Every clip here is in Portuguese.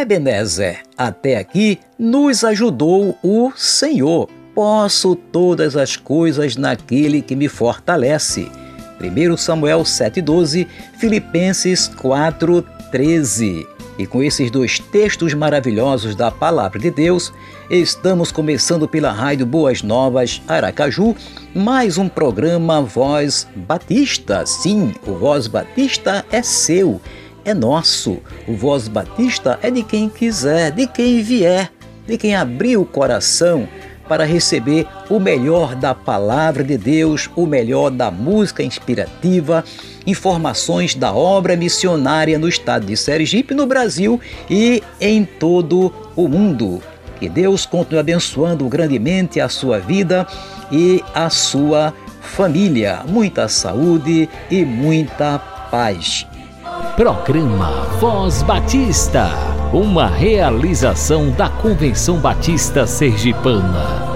Ebenezer, até aqui nos ajudou o Senhor. Posso todas as coisas naquele que me fortalece. 1 Samuel 7,12, Filipenses 4,13. E com esses dois textos maravilhosos da Palavra de Deus, estamos começando pela Rádio Boas Novas Aracaju, mais um programa Voz Batista. Sim, o Voz Batista é seu é nosso. O Voz Batista é de quem quiser, de quem vier, de quem abrir o coração para receber o melhor da palavra de Deus, o melhor da música inspirativa, informações da obra missionária no estado de Sergipe, no Brasil e em todo o mundo. Que Deus continue abençoando grandemente a sua vida e a sua família. Muita saúde e muita paz. Programa Voz Batista, uma realização da Convenção Batista Sergipana.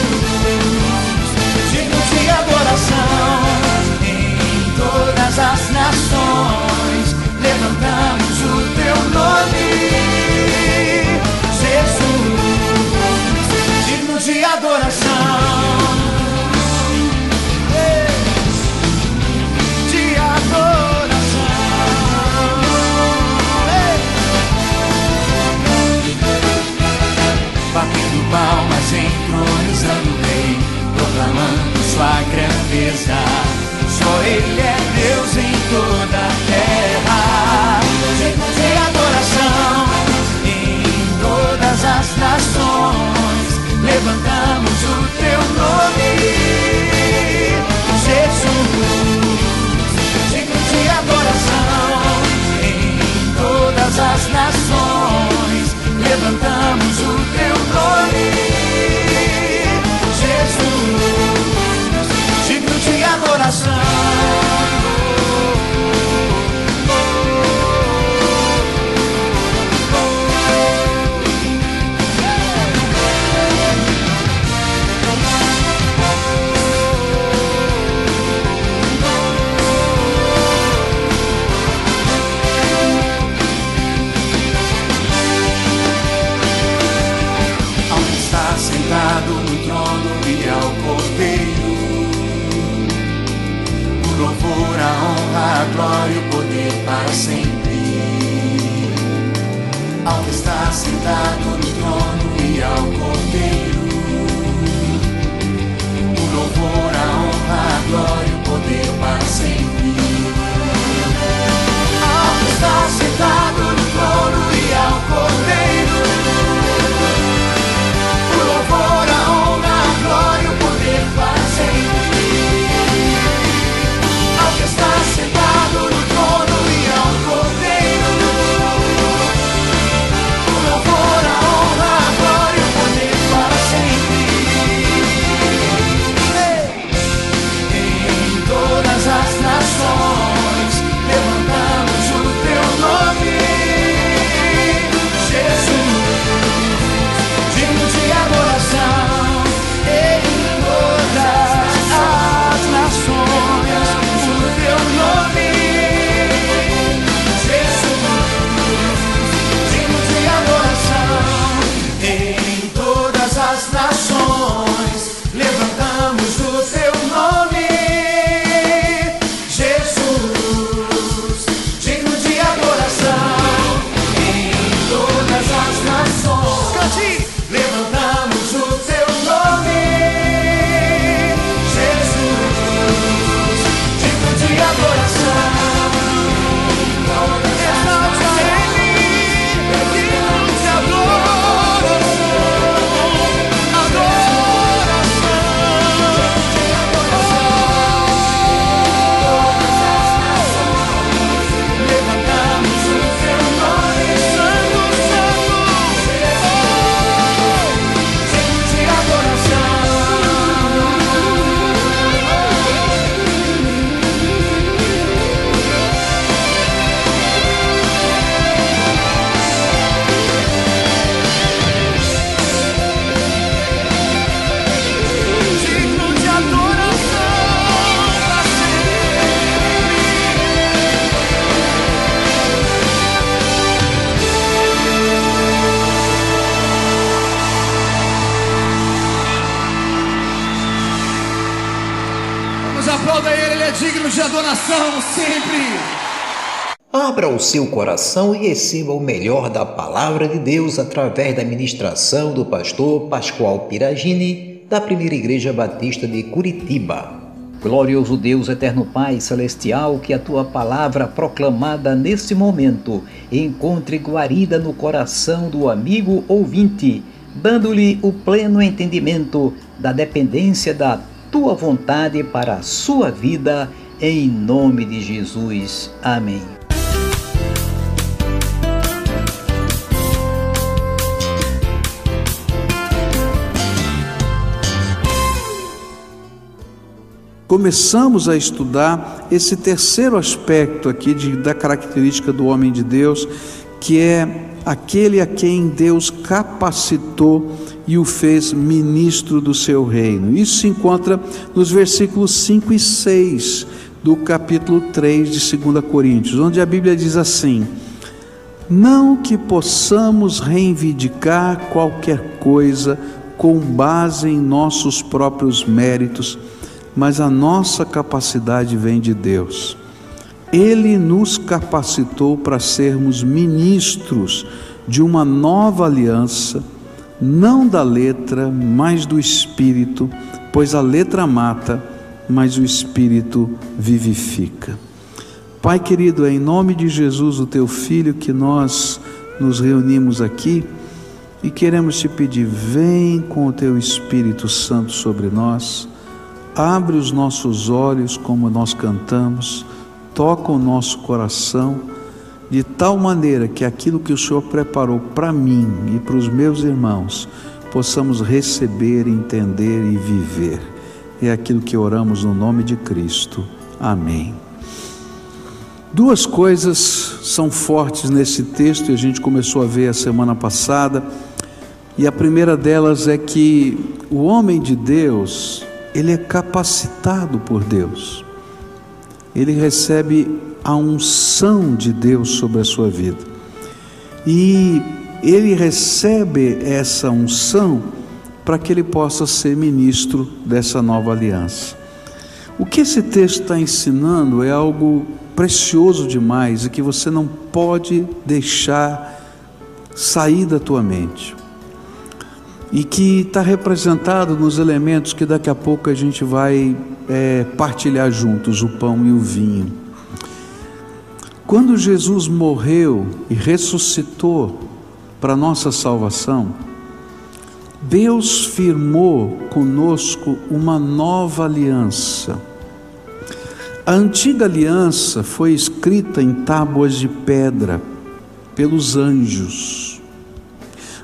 todas as nações, levantamos o teu nome, Jesus, digno de adoração. batendo palmas, entronizando o rei, proclamando sua grandeza. Ele é Deus em toda poder para sempre. Ao que está sentado no trono e ao Cordeiro, o louvor, a honra, a glória e o poder para sempre. De adoração sempre. Abra o seu coração e receba o melhor da palavra de Deus através da ministração do pastor Pascoal Piragini, da Primeira Igreja Batista de Curitiba. Glorioso Deus, eterno Pai celestial, que a tua palavra proclamada nesse momento encontre guarida no coração do amigo ouvinte, dando-lhe o pleno entendimento da dependência da tua vontade para a sua vida, em nome de Jesus. Amém. começamos a estudar esse terceiro aspecto aqui de, da característica do homem de Deus, que é aquele a quem Deus capacitou e o fez ministro do seu reino. Isso se encontra nos versículos 5 e 6 do capítulo 3 de 2 Coríntios, onde a Bíblia diz assim: Não que possamos reivindicar qualquer coisa com base em nossos próprios méritos, mas a nossa capacidade vem de Deus. Ele nos capacitou para sermos ministros de uma nova aliança, não da letra, mas do espírito, pois a letra mata, mas o espírito vivifica. Pai querido, é em nome de Jesus, o teu filho, que nós nos reunimos aqui e queremos te pedir: vem com o teu Espírito Santo sobre nós abre os nossos olhos como nós cantamos, toca o nosso coração, de tal maneira que aquilo que o Senhor preparou para mim e para os meus irmãos, possamos receber, entender e viver. É aquilo que oramos no nome de Cristo. Amém. Duas coisas são fortes nesse texto e a gente começou a ver a semana passada. E a primeira delas é que o homem de Deus, ele é capacitado por Deus, ele recebe a unção de Deus sobre a sua vida, e ele recebe essa unção para que ele possa ser ministro dessa nova aliança. O que esse texto está ensinando é algo precioso demais e que você não pode deixar sair da tua mente e que está representado nos elementos que daqui a pouco a gente vai é, partilhar juntos, o pão e o vinho. Quando Jesus morreu e ressuscitou para nossa salvação, Deus firmou conosco uma nova aliança. A antiga aliança foi escrita em tábuas de pedra pelos anjos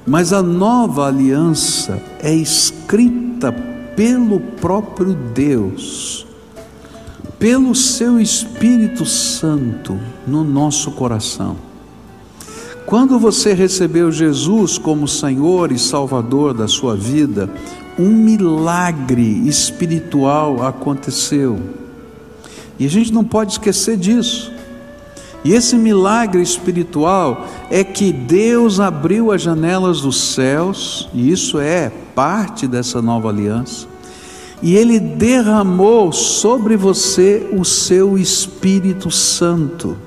mas a nova aliança é escrita pelo próprio Deus, pelo seu Espírito Santo no nosso coração. Quando você recebeu Jesus como Senhor e Salvador da sua vida, um milagre espiritual aconteceu. E a gente não pode esquecer disso. E esse milagre espiritual é que Deus abriu as janelas dos céus, e isso é parte dessa nova aliança, e Ele derramou sobre você o seu Espírito Santo.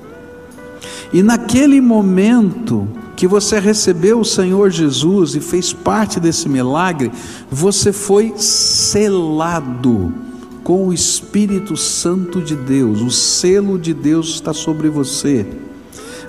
E naquele momento que você recebeu o Senhor Jesus e fez parte desse milagre, você foi selado com o Espírito Santo de Deus, o selo de Deus está sobre você.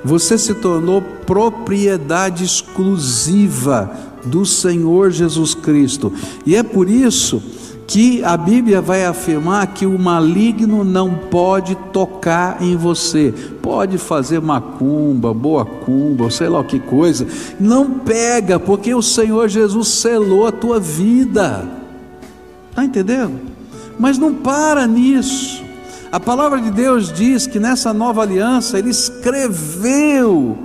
Você se tornou propriedade exclusiva do Senhor Jesus Cristo. E é por isso que a Bíblia vai afirmar que o maligno não pode tocar em você. Pode fazer macumba, boa cumba, sei lá o que coisa. Não pega, porque o Senhor Jesus selou a tua vida. Está entendendo? Mas não para nisso. A palavra de Deus diz que nessa nova aliança Ele escreveu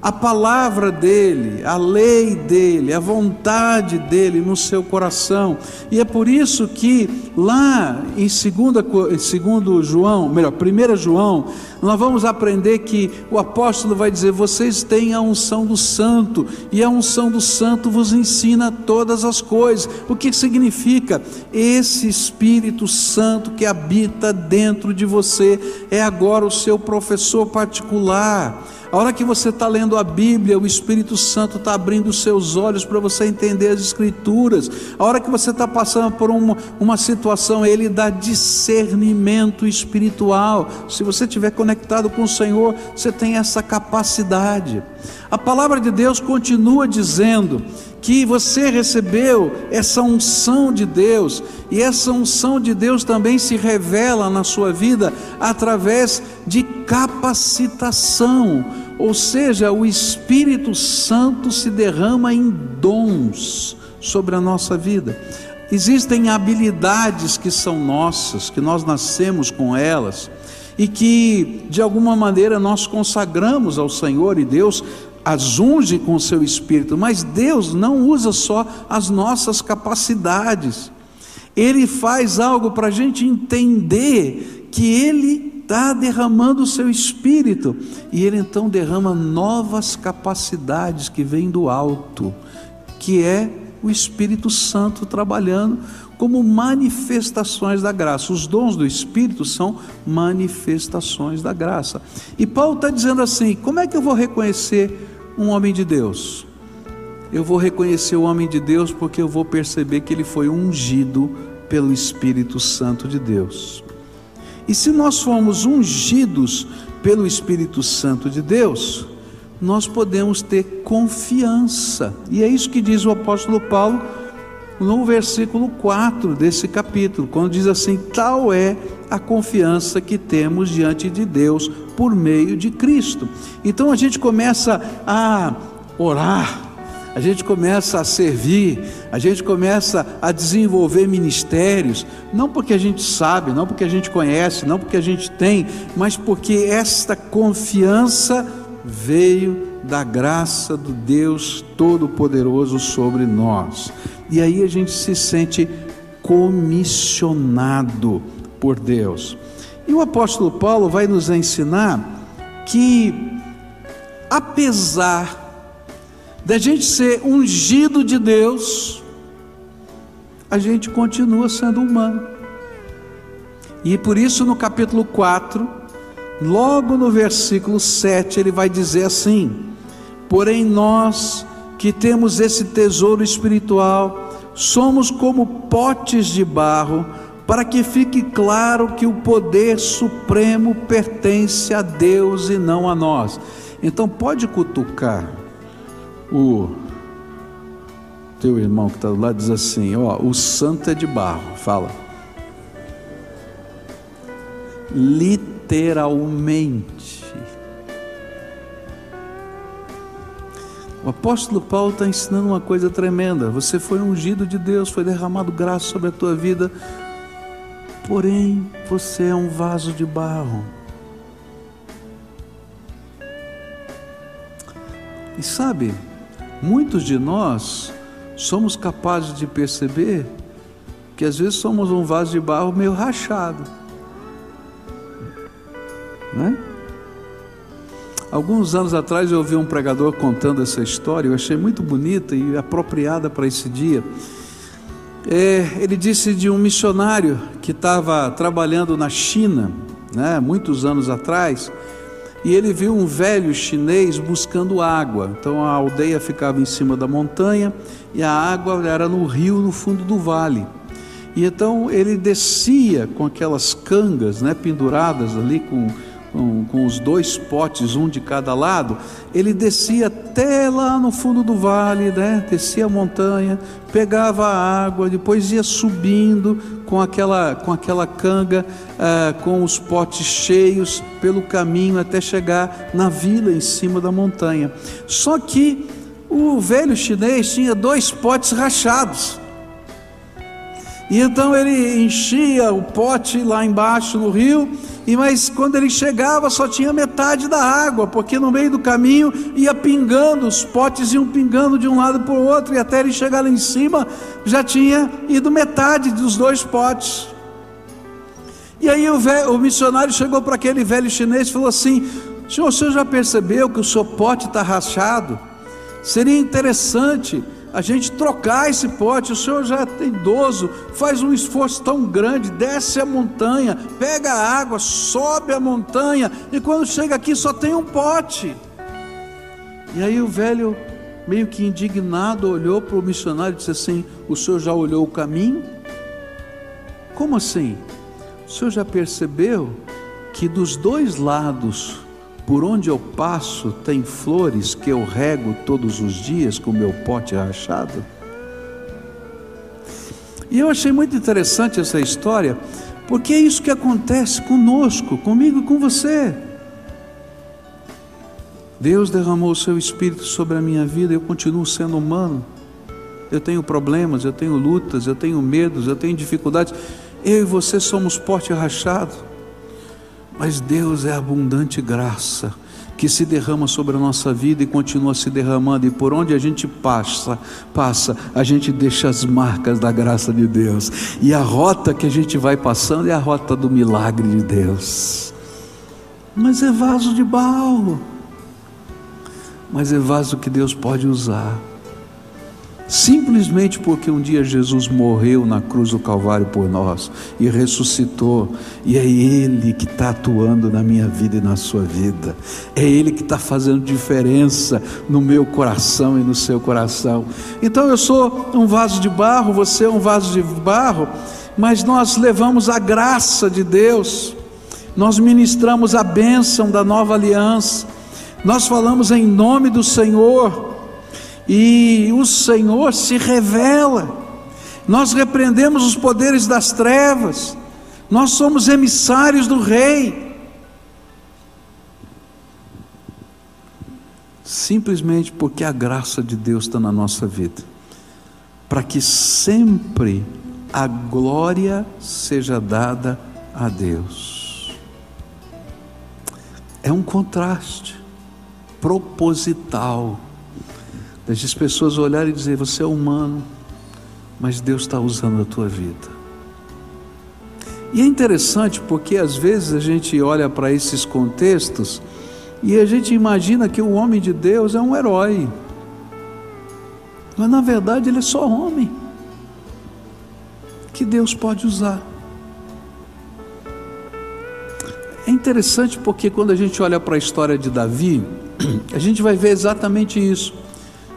a palavra dele, a lei dele, a vontade dele no seu coração. E é por isso que lá em 2 segundo João, melhor, 1 João, nós vamos aprender que o apóstolo vai dizer: vocês têm a unção do santo, e a unção do santo vos ensina todas as coisas. O que significa? Esse Espírito Santo que habita dentro de você é agora o seu professor particular a hora que você está lendo a Bíblia, o Espírito Santo está abrindo os seus olhos para você entender as Escrituras. A hora que você está passando por uma, uma situação, Ele dá discernimento espiritual. Se você estiver conectado com o Senhor, você tem essa capacidade. A palavra de Deus continua dizendo que você recebeu essa unção de Deus, e essa unção de Deus também se revela na sua vida através de capacitação, ou seja, o Espírito Santo se derrama em dons sobre a nossa vida. Existem habilidades que são nossas, que nós nascemos com elas e que de alguma maneira nós consagramos ao Senhor e Deus as unge com o seu espírito, mas Deus não usa só as nossas capacidades, Ele faz algo para a gente entender que Ele está derramando o seu espírito, e Ele então derrama novas capacidades que vêm do alto, que é o Espírito Santo trabalhando como manifestações da graça. Os dons do Espírito são manifestações da graça. E Paulo está dizendo assim: como é que eu vou reconhecer um homem de Deus. Eu vou reconhecer o homem de Deus porque eu vou perceber que ele foi ungido pelo Espírito Santo de Deus. E se nós formos ungidos pelo Espírito Santo de Deus, nós podemos ter confiança. E é isso que diz o apóstolo Paulo no versículo 4 desse capítulo, quando diz assim: Tal é a confiança que temos diante de Deus por meio de Cristo. Então a gente começa a orar, a gente começa a servir, a gente começa a desenvolver ministérios, não porque a gente sabe, não porque a gente conhece, não porque a gente tem, mas porque esta confiança veio da graça do Deus Todo-Poderoso sobre nós. E aí a gente se sente comissionado por Deus. E o apóstolo Paulo vai nos ensinar que, apesar da gente ser ungido de Deus, a gente continua sendo humano. E por isso, no capítulo 4, logo no versículo 7, ele vai dizer assim: Porém, nós que temos esse tesouro espiritual, somos como potes de barro para que fique claro que o poder supremo pertence a Deus e não a nós. Então pode cutucar o teu irmão que está do lado diz assim: ó, o santo é de barro. Fala. Literalmente. O apóstolo Paulo está ensinando uma coisa tremenda. Você foi ungido de Deus, foi derramado graça sobre a tua vida porém você é um vaso de barro. E sabe, muitos de nós somos capazes de perceber que às vezes somos um vaso de barro meio rachado. Né? Alguns anos atrás eu ouvi um pregador contando essa história, eu achei muito bonita e apropriada para esse dia. É, ele disse de um missionário que estava trabalhando na China, né, muitos anos atrás, e ele viu um velho chinês buscando água. Então a aldeia ficava em cima da montanha e a água era no rio, no fundo do vale. E então ele descia com aquelas cangas né, penduradas ali com com, com os dois potes, um de cada lado, ele descia até lá no fundo do vale, né? descia a montanha, pegava a água, depois ia subindo com aquela, com aquela canga, ah, com os potes cheios pelo caminho até chegar na vila em cima da montanha. Só que o velho chinês tinha dois potes rachados. E então ele enchia o pote lá embaixo no rio e mas quando ele chegava só tinha metade da água, porque no meio do caminho ia pingando, os potes iam pingando de um lado para o outro, e até ele chegar lá em cima já tinha ido metade dos dois potes. E aí o, velho, o missionário chegou para aquele velho chinês e falou assim: Senhor, o senhor já percebeu que o seu pote está rachado? Seria interessante a gente trocar esse pote. O senhor já é idoso, faz um esforço tão grande, desce a montanha, pega a água, sobe a montanha, e quando chega aqui só tem um pote. E aí o velho, meio que indignado, olhou para o missionário e disse assim: O senhor já olhou o caminho? Como assim? O senhor já percebeu que dos dois lados, por onde eu passo, tem flores que eu rego todos os dias com meu pote rachado? E eu achei muito interessante essa história, porque é isso que acontece conosco, comigo e com você. Deus derramou o seu espírito sobre a minha vida, eu continuo sendo humano. Eu tenho problemas, eu tenho lutas, eu tenho medos, eu tenho dificuldades. Eu e você somos porte rachado, mas Deus é abundante graça que se derrama sobre a nossa vida e continua se derramando, e por onde a gente passa, passa, a gente deixa as marcas da graça de Deus. E a rota que a gente vai passando é a rota do milagre de Deus. Mas é vaso de barro. Mas é vaso que Deus pode usar simplesmente porque um dia Jesus morreu na cruz do Calvário por nós e ressuscitou, e é Ele que está atuando na minha vida e na sua vida, é Ele que está fazendo diferença no meu coração e no seu coração. Então eu sou um vaso de barro, você é um vaso de barro, mas nós levamos a graça de Deus, nós ministramos a bênção da nova aliança, nós falamos em nome do Senhor e o Senhor se revela. Nós repreendemos os poderes das trevas, nós somos emissários do Rei. Simplesmente porque a graça de Deus está na nossa vida, para que sempre a glória seja dada a Deus. É um contraste proposital As pessoas olharem e dizer: você é humano, mas Deus está usando a tua vida. E é interessante porque às vezes a gente olha para esses contextos e a gente imagina que o homem de Deus é um herói, mas na verdade ele é só homem que Deus pode usar. É interessante porque quando a gente olha para a história de Davi, a gente vai ver exatamente isso.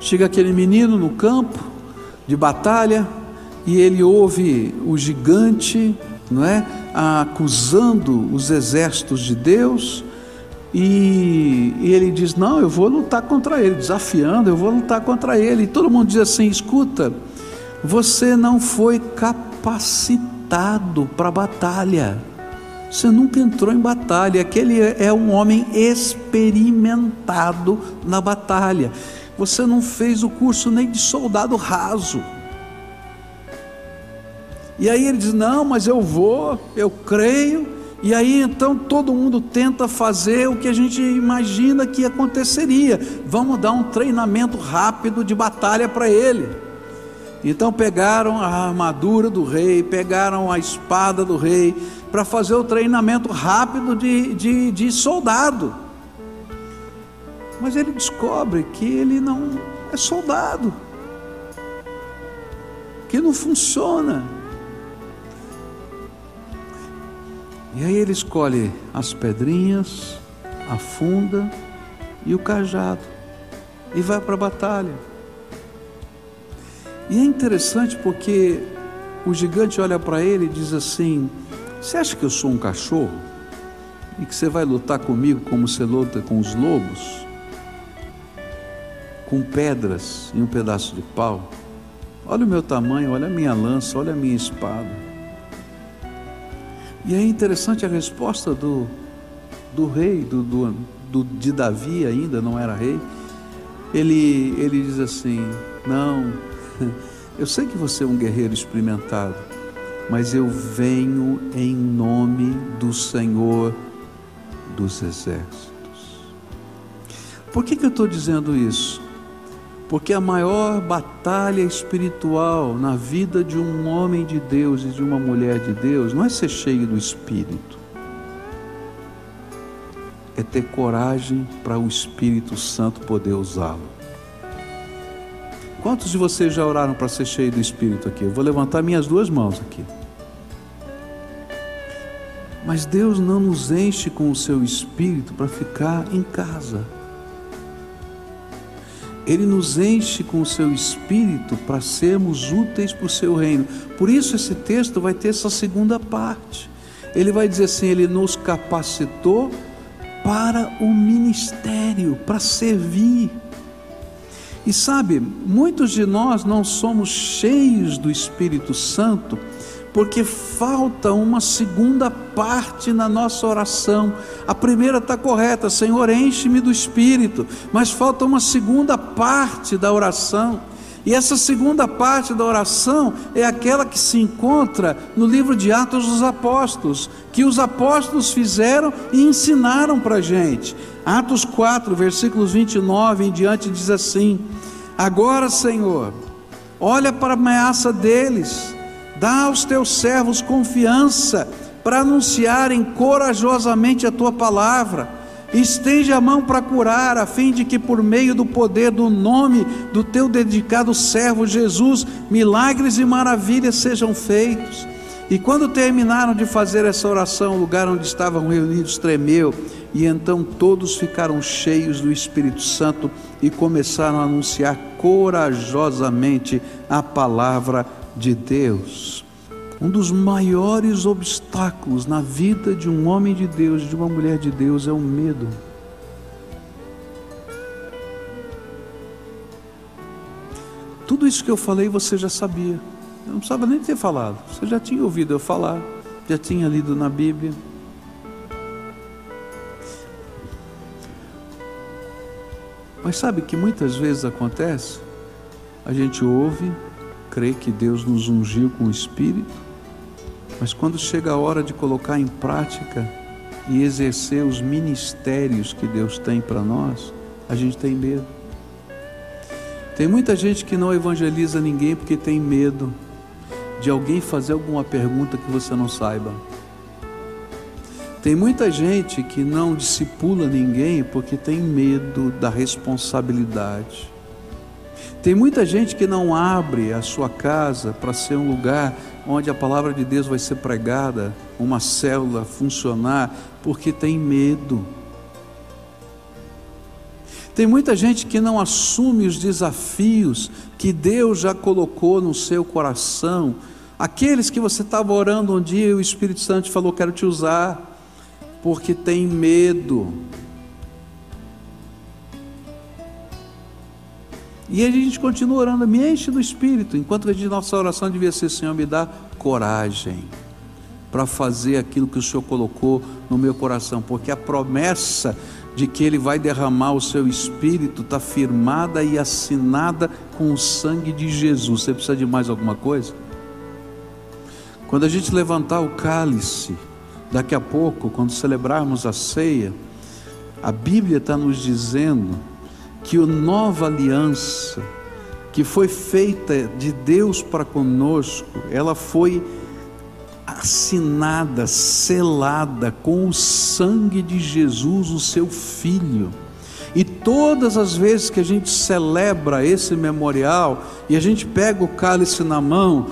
Chega aquele menino no campo de batalha e ele ouve o gigante, não é, acusando os exércitos de Deus. E, ele diz: Não, eu vou lutar contra ele, desafiando, eu vou lutar contra ele. E todo mundo diz assim: Escuta, você não foi capacitado para batalha, você nunca entrou em batalha. Aquele é um homem experimentado na batalha. Você não fez o curso nem de soldado raso. E aí ele diz: Não, mas eu vou, eu creio. E aí então todo mundo tenta fazer o que a gente imagina que aconteceria. Vamos dar um treinamento rápido de batalha para ele. Então pegaram a armadura do rei, pegaram a espada do rei, para fazer o treinamento rápido de, de, de soldado. Mas ele descobre que ele não é soldado, que não funciona. E aí ele escolhe as pedrinhas, a funda e o cajado e vai para a batalha. E é interessante porque o gigante olha para ele e diz assim: Você acha que eu sou um cachorro? E que você vai lutar comigo como você luta com os lobos? Com pedras e um pedaço de pau. Olha o meu tamanho, olha a minha lança, olha a minha espada. E é interessante a resposta do, do rei, do, do, do, de Davi ainda, não era rei. Ele, ele diz assim: Não, eu sei que você é um guerreiro experimentado, mas eu venho em nome do Senhor dos Exércitos. Por que, que eu estou dizendo isso? Porque a maior batalha espiritual na vida de um homem de Deus e de uma mulher de Deus não é ser cheio do Espírito, é ter coragem para o Espírito Santo poder usá-lo. Quantos de vocês já oraram para ser cheio do Espírito aqui? Eu vou levantar minhas duas mãos aqui. Mas Deus não nos enche com o seu Espírito para ficar em casa. Ele nos enche com o seu espírito para sermos úteis para o seu reino. Por isso, esse texto vai ter essa segunda parte. Ele vai dizer assim: Ele nos capacitou para o ministério, para servir. E sabe, muitos de nós não somos cheios do Espírito Santo porque falta uma segunda parte na nossa oração. A primeira está correta, Senhor, enche-me do Espírito, mas falta uma segunda parte da oração. E essa segunda parte da oração é aquela que se encontra no livro de Atos dos Apóstolos, que os apóstolos fizeram e ensinaram para a gente. Atos 4, versículos 29 em diante, diz assim: Agora, Senhor, olha para a ameaça deles Dá aos teus servos confiança para anunciarem corajosamente a tua palavra. Estende a mão para curar, a fim de que, por meio do poder do nome do teu dedicado servo Jesus, milagres e maravilhas sejam feitos. E quando terminaram de fazer essa oração, o lugar onde estavam reunidos tremeu, e então todos ficaram cheios do Espírito Santo e começaram a anunciar corajosamente a palavra de Deus. Um dos maiores obstáculos na vida de um homem de Deus, de uma mulher de Deus, é o medo. Tudo isso que eu falei você já sabia. Eu não precisava nem ter falado. Você já tinha ouvido eu falar, já tinha lido na Bíblia. Mas sabe que muitas vezes acontece? A gente ouve, crê que Deus nos ungiu com o Espírito, mas quando chega a hora de colocar em prática e exercer os ministérios que Deus tem para nós, a gente tem medo. Tem muita gente que não evangeliza ninguém porque tem medo de alguém fazer alguma pergunta que você não saiba. Tem muita gente que não discipula ninguém porque tem medo da responsabilidade. Tem muita gente que não abre a sua casa para ser um lugar onde a palavra de Deus vai ser pregada, uma célula funcionar, porque tem medo. Tem muita gente que não assume os desafios que Deus já colocou no seu coração, aqueles que você estava orando um dia e o Espírito Santo falou: Quero te usar, porque tem medo. E a gente continua orando, me enche do Espírito, enquanto a gente, nossa oração devia ser, Senhor, me dá coragem para fazer aquilo que o Senhor colocou no meu coração, porque a promessa de que Ele vai derramar o seu Espírito está firmada e assinada com o sangue de Jesus. Você precisa de mais alguma coisa? Quando a gente levantar o cálice, daqui a pouco, quando celebrarmos a ceia, a Bíblia está nos dizendo que a nova aliança que foi feita de Deus para conosco, ela foi assinada, selada com o sangue de Jesus, o seu filho. E todas as vezes que a gente celebra esse memorial e a gente pega o cálice na mão,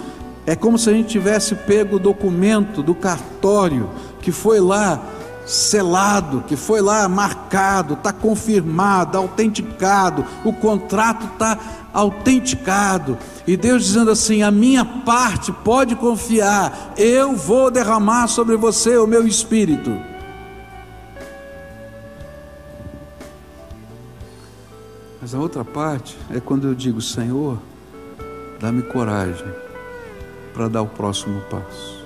é como se a gente tivesse pego o documento do cartório que foi lá selado, que foi lá marcado, está confirmado, autenticado, o contrato está autenticado. E Deus dizendo assim: a minha parte pode confiar, eu vou derramar sobre você o meu espírito. Mas a outra parte é quando eu digo: Senhor, dá-me coragem para dar o próximo passo.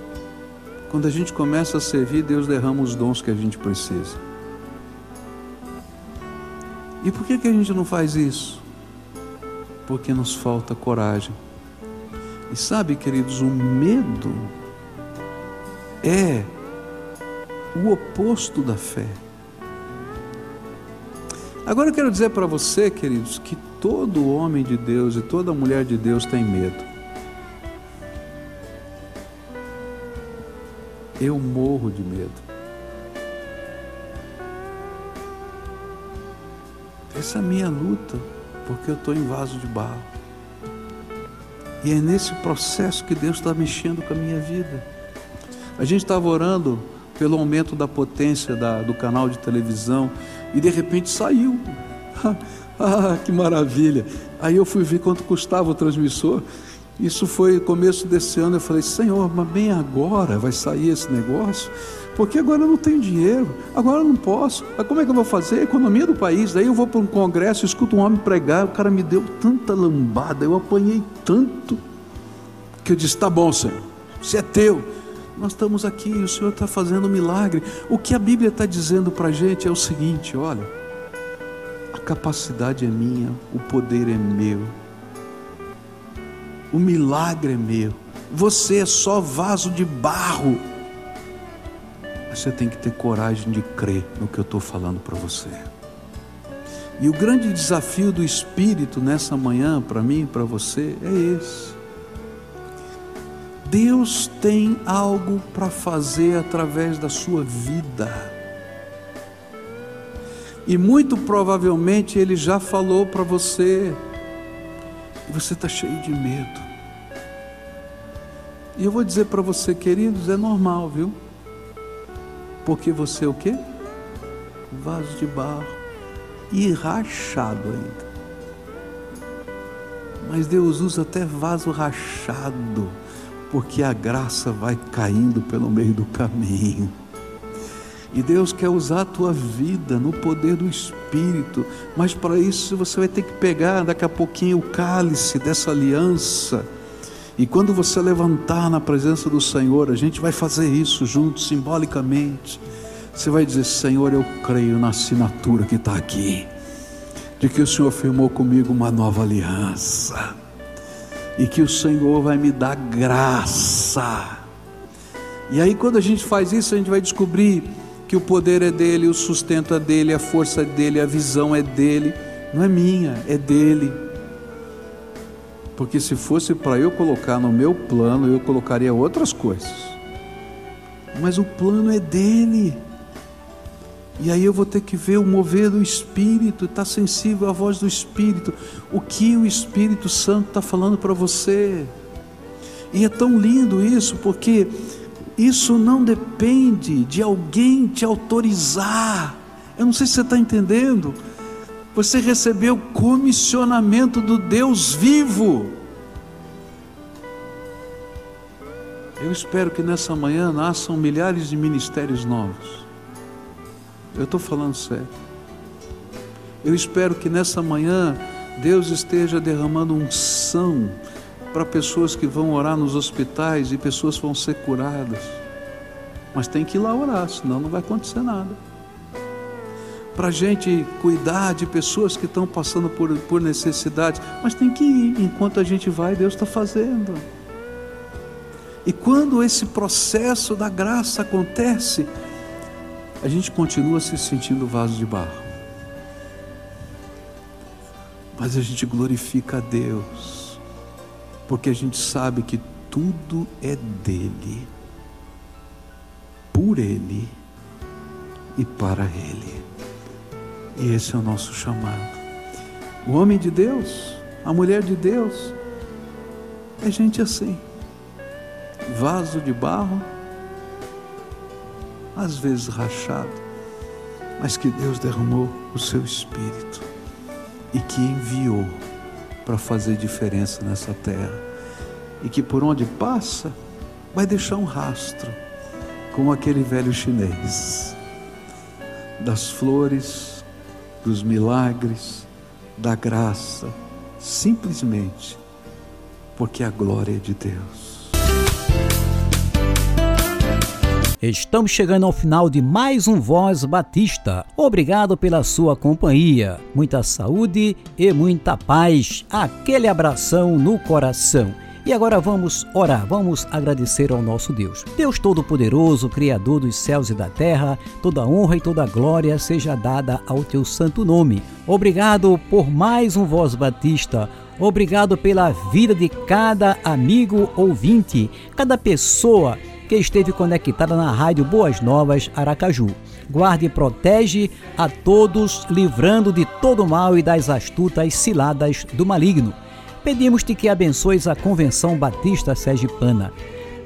Quando a gente começa a servir, Deus derrama os dons que a gente precisa. E por que, que a gente não faz isso? Porque nos falta coragem. E sabe, queridos, o medo é o oposto da fé. Agora eu quero dizer para você, queridos, que todo homem de Deus e toda mulher de Deus tem medo. Eu morro de medo. Essa é a minha luta, porque eu estou em vaso de barro. E é nesse processo que Deus está mexendo com a minha vida. A gente estava orando pelo aumento da potência da, do canal de televisão e de repente saiu. ah, que maravilha! Aí eu fui ver quanto custava o transmissor. Isso foi começo desse ano. Eu falei, Senhor, mas bem agora vai sair esse negócio? Porque agora eu não tenho dinheiro, agora eu não posso. Mas como é que eu vou fazer? A economia do país. Daí eu vou para um congresso, escuto um homem pregar, o cara me deu tanta lambada, eu apanhei tanto, que eu disse: tá bom, Senhor, se é teu. Nós estamos aqui, o Senhor está fazendo um milagre. O que a Bíblia está dizendo para a gente é o seguinte: olha, a capacidade é minha, o poder é meu, o milagre é meu. Você é só vaso de barro você tem que ter coragem de crer no que eu estou falando para você. E o grande desafio do Espírito nessa manhã, para mim e para você, é esse. Deus tem algo para fazer através da sua vida. E muito provavelmente Ele já falou para você, e você está cheio de medo. E eu vou dizer para você, queridos, é normal, viu? Porque você é o quê? Vaso de barro e rachado ainda. Mas Deus usa até vaso rachado, porque a graça vai caindo pelo meio do caminho. E Deus quer usar a tua vida no poder do Espírito, mas para isso você vai ter que pegar daqui a pouquinho o cálice dessa aliança e quando você levantar na presença do Senhor, a gente vai fazer isso junto, simbolicamente. Você vai dizer: Senhor, eu creio na assinatura que está aqui, de que o Senhor firmou comigo uma nova aliança, e que o Senhor vai me dar graça. E aí, quando a gente faz isso, a gente vai descobrir que o poder é dele, o sustento é dele, a força é dele, a visão é dele, não é minha, é dele. Porque se fosse para eu colocar no meu plano, eu colocaria outras coisas. Mas o plano é dele. E aí eu vou ter que ver o mover do Espírito, estar tá sensível à voz do Espírito, o que o Espírito Santo está falando para você. E é tão lindo isso, porque isso não depende de alguém te autorizar. Eu não sei se você está entendendo. Você recebeu comissionamento do Deus vivo. Eu espero que nessa manhã nasçam milhares de ministérios novos. Eu estou falando sério. Eu espero que nessa manhã Deus esteja derramando unção para pessoas que vão orar nos hospitais e pessoas vão ser curadas. Mas tem que ir lá orar, senão não vai acontecer nada para a gente cuidar de pessoas que estão passando por, por necessidade, mas tem que ir, enquanto a gente vai, Deus está fazendo. E quando esse processo da graça acontece, a gente continua se sentindo vaso de barro. Mas a gente glorifica a Deus, porque a gente sabe que tudo é dele, por Ele e para Ele. E esse é o nosso chamado. O homem de Deus, a mulher de Deus, é gente assim, vaso de barro, às vezes rachado, mas que Deus derramou o seu espírito e que enviou para fazer diferença nessa terra, e que por onde passa vai deixar um rastro, como aquele velho chinês, das flores dos milagres, da graça, simplesmente porque a glória é de Deus. Estamos chegando ao final de mais um Voz Batista. Obrigado pela sua companhia. Muita saúde e muita paz. Aquele abração no coração. E agora vamos orar, vamos agradecer ao nosso Deus. Deus Todo-Poderoso, Criador dos céus e da terra, toda honra e toda glória seja dada ao teu santo nome. Obrigado por mais um Voz Batista. Obrigado pela vida de cada amigo ouvinte, cada pessoa que esteve conectada na Rádio Boas Novas Aracaju. Guarde e protege a todos, livrando de todo mal e das astutas ciladas do maligno. Pedimos-te que abençoes a Convenção Batista Sergipana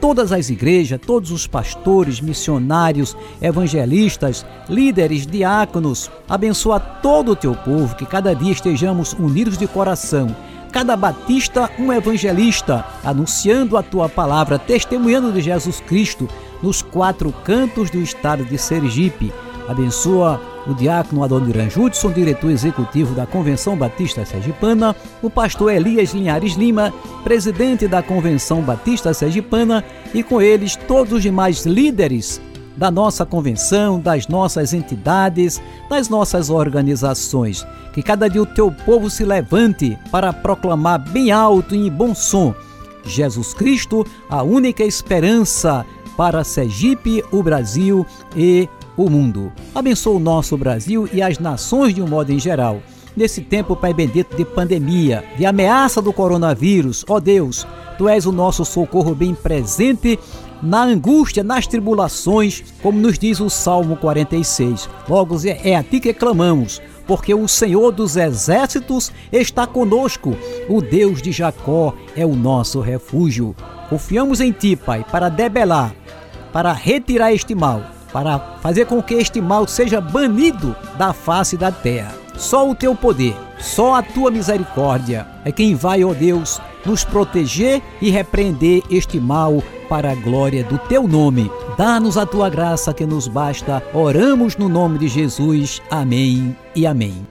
todas as igrejas, todos os pastores, missionários, evangelistas, líderes, diáconos. Abençoa todo o teu povo, que cada dia estejamos unidos de coração cada batista um evangelista, anunciando a tua palavra, testemunhando de Jesus Cristo nos quatro cantos do estado de Sergipe. Abençoa o diácono Adoniran Judson, diretor executivo da Convenção Batista Sergipana, o pastor Elias Linhares Lima, presidente da Convenção Batista Sergipana, e com eles todos os demais líderes da nossa convenção, das nossas entidades, das nossas organizações. Que cada dia o teu povo se levante para proclamar bem alto e em bom som Jesus Cristo, a única esperança para Sergipe, o Brasil e o mundo. Abençoa o nosso Brasil e as nações de um modo em geral. Nesse tempo, Pai bendito, de pandemia, de ameaça do coronavírus, ó Deus, Tu és o nosso socorro bem presente na angústia, nas tribulações, como nos diz o Salmo 46. Logo é a ti que clamamos, porque o Senhor dos exércitos está conosco. O Deus de Jacó é o nosso refúgio. Confiamos em ti, Pai, para debelar, para retirar este mal, para fazer com que este mal seja banido da face da terra. Só o teu poder, só a tua misericórdia é quem vai, ó Deus, nos proteger e repreender este mal para a glória do teu nome. Dá-nos a tua graça que nos basta. Oramos no nome de Jesus. Amém e amém.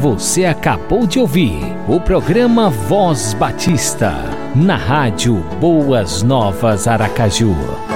Você acabou de ouvir o programa Voz Batista, na rádio Boas Novas Aracaju.